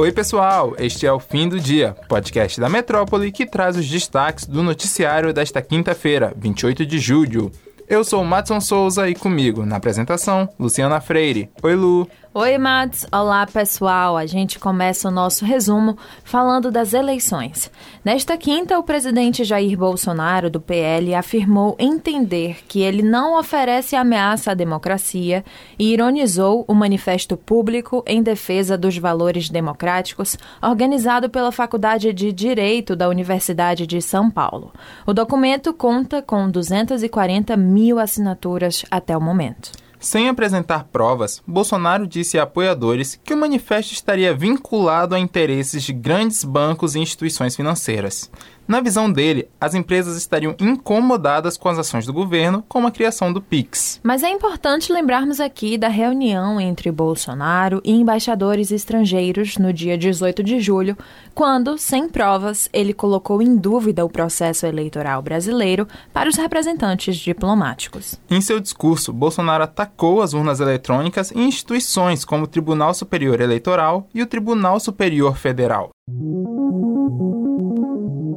Oi, pessoal! Este é o Fim do Dia, podcast da Metrópole que traz os destaques do noticiário desta quinta-feira, 28 de julho. Eu sou o Matson Souza e comigo, na apresentação, Luciana Freire. Oi, Lu! Oi, Mats. Olá, pessoal. A gente começa o nosso resumo falando das eleições. Nesta quinta, o presidente Jair Bolsonaro, do PL, afirmou entender que ele não oferece ameaça à democracia e ironizou o manifesto público em defesa dos valores democráticos, organizado pela Faculdade de Direito da Universidade de São Paulo. O documento conta com 240 mil assinaturas até o momento. Sem apresentar provas, Bolsonaro disse a apoiadores que o manifesto estaria vinculado a interesses de grandes bancos e instituições financeiras. Na visão dele, as empresas estariam incomodadas com as ações do governo, como a criação do PIX. Mas é importante lembrarmos aqui da reunião entre Bolsonaro e embaixadores estrangeiros no dia 18 de julho, quando, sem provas, ele colocou em dúvida o processo eleitoral brasileiro para os representantes diplomáticos. Em seu discurso, Bolsonaro atacou as urnas eletrônicas e instituições como o Tribunal Superior Eleitoral e o Tribunal Superior Federal.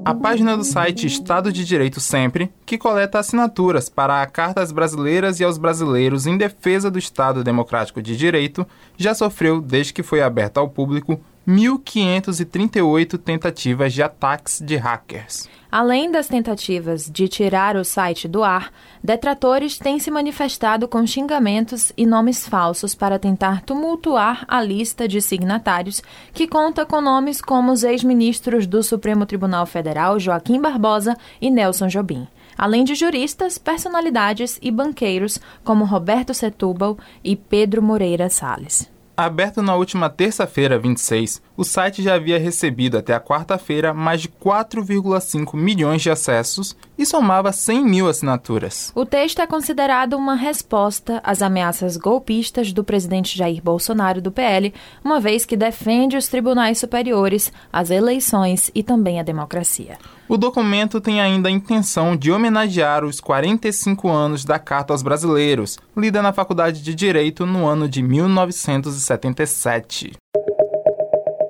A página do site Estado de Direito Sempre, que coleta assinaturas para a Carta às Brasileiras e aos Brasileiros em defesa do Estado Democrático de Direito, já sofreu, desde que foi aberta ao público, 1.538 tentativas de ataques de hackers. Além das tentativas de tirar o site do ar, detratores têm se manifestado com xingamentos e nomes falsos para tentar tumultuar a lista de signatários, que conta com nomes como os ex-ministros do Supremo Tribunal Federal Joaquim Barbosa e Nelson Jobim além de juristas, personalidades e banqueiros como Roberto Setúbal e Pedro Moreira Salles. Aberto na última terça-feira, 26, o site já havia recebido até a quarta-feira mais de 4,5 milhões de acessos e somava 100 mil assinaturas. O texto é considerado uma resposta às ameaças golpistas do presidente Jair Bolsonaro do PL, uma vez que defende os tribunais superiores, as eleições e também a democracia. O documento tem ainda a intenção de homenagear os 45 anos da Carta aos Brasileiros, lida na Faculdade de Direito no ano de 1977.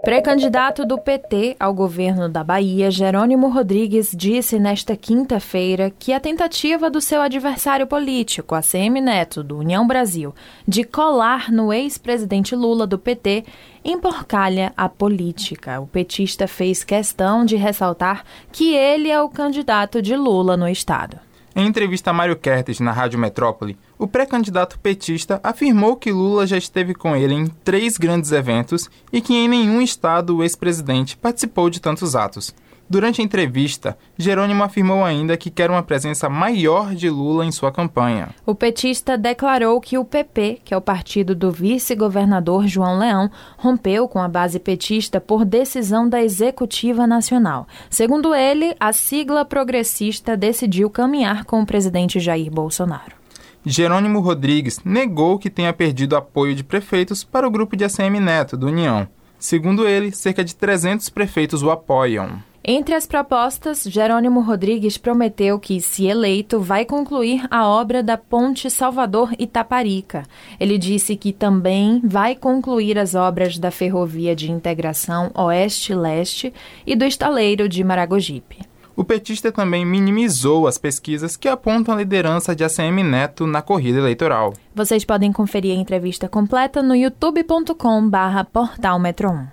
Pré-candidato do PT ao governo da Bahia, Jerônimo Rodrigues disse nesta quinta-feira que a tentativa do seu adversário político, ACM Neto, do União Brasil, de colar no ex-presidente Lula do PT emporcalha a política. O petista fez questão de ressaltar que ele é o candidato de Lula no estado. Em entrevista a Mário Kertes na Rádio Metrópole, o pré-candidato petista afirmou que Lula já esteve com ele em três grandes eventos e que em nenhum estado o ex-presidente participou de tantos atos. Durante a entrevista, Jerônimo afirmou ainda que quer uma presença maior de Lula em sua campanha. O petista declarou que o PP, que é o partido do vice-governador João Leão, rompeu com a base petista por decisão da Executiva Nacional. Segundo ele, a sigla progressista decidiu caminhar com o presidente Jair Bolsonaro. Jerônimo Rodrigues negou que tenha perdido apoio de prefeitos para o grupo de ACM Neto, do União. Segundo ele, cerca de 300 prefeitos o apoiam. Entre as propostas, Jerônimo Rodrigues prometeu que, se eleito, vai concluir a obra da Ponte Salvador-Itaparica. Ele disse que também vai concluir as obras da Ferrovia de Integração Oeste-Leste e do Estaleiro de Maragogipe. O petista também minimizou as pesquisas que apontam a liderança de ACM Neto na corrida eleitoral. Vocês podem conferir a entrevista completa no youtube.com/portal Metro 1.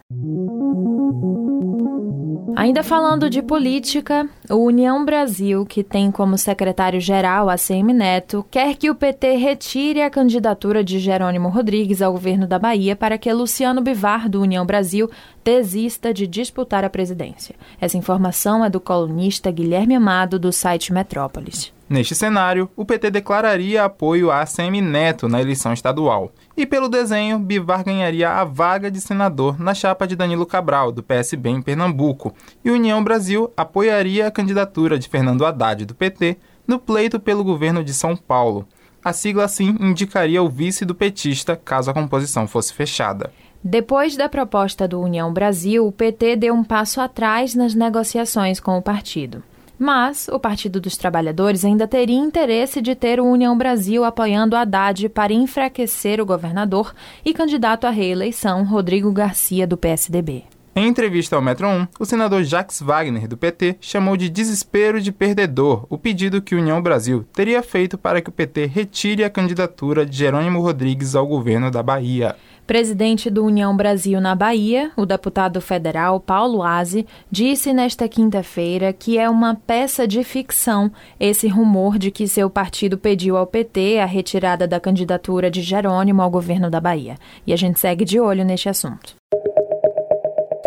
Ainda falando de política, o União Brasil, que tem como secretário-geral a CM Neto, quer que o PT retire a candidatura de Jerônimo Rodrigues ao governo da Bahia para que Luciano Bivar, do União Brasil, desista de disputar a presidência. Essa informação é do colunista Guilherme Amado, do site Metrópolis. Neste cenário, o PT declararia apoio a ACM Neto na eleição estadual. E pelo desenho, Bivar ganharia a vaga de senador na chapa de Danilo Cabral, do PSB em Pernambuco, e União Brasil apoiaria a candidatura de Fernando Haddad, do PT, no pleito pelo governo de São Paulo. A sigla, assim, indicaria o vice do petista caso a composição fosse fechada. Depois da proposta do União Brasil, o PT deu um passo atrás nas negociações com o partido. Mas o Partido dos Trabalhadores ainda teria interesse de ter o União Brasil apoiando Haddad para enfraquecer o governador e candidato à reeleição Rodrigo Garcia, do PSDB. Em entrevista ao Metro 1, o senador Jacques Wagner, do PT, chamou de desespero de perdedor o pedido que União Brasil teria feito para que o PT retire a candidatura de Jerônimo Rodrigues ao governo da Bahia. Presidente do União Brasil na Bahia, o deputado federal Paulo Aze, disse nesta quinta-feira que é uma peça de ficção esse rumor de que seu partido pediu ao PT a retirada da candidatura de Jerônimo ao governo da Bahia. E a gente segue de olho neste assunto.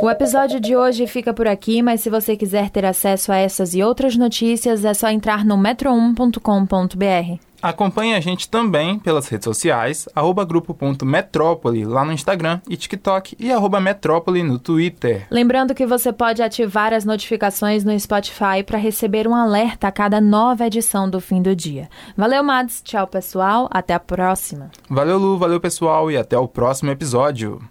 O episódio de hoje fica por aqui, mas se você quiser ter acesso a essas e outras notícias, é só entrar no metro1.com.br. Acompanhe a gente também pelas redes sociais, arroba grupo.metrópole lá no Instagram e TikTok e arroba metrópole no Twitter. Lembrando que você pode ativar as notificações no Spotify para receber um alerta a cada nova edição do fim do dia. Valeu, Mads. Tchau, pessoal. Até a próxima. Valeu, Lu. Valeu, pessoal. E até o próximo episódio.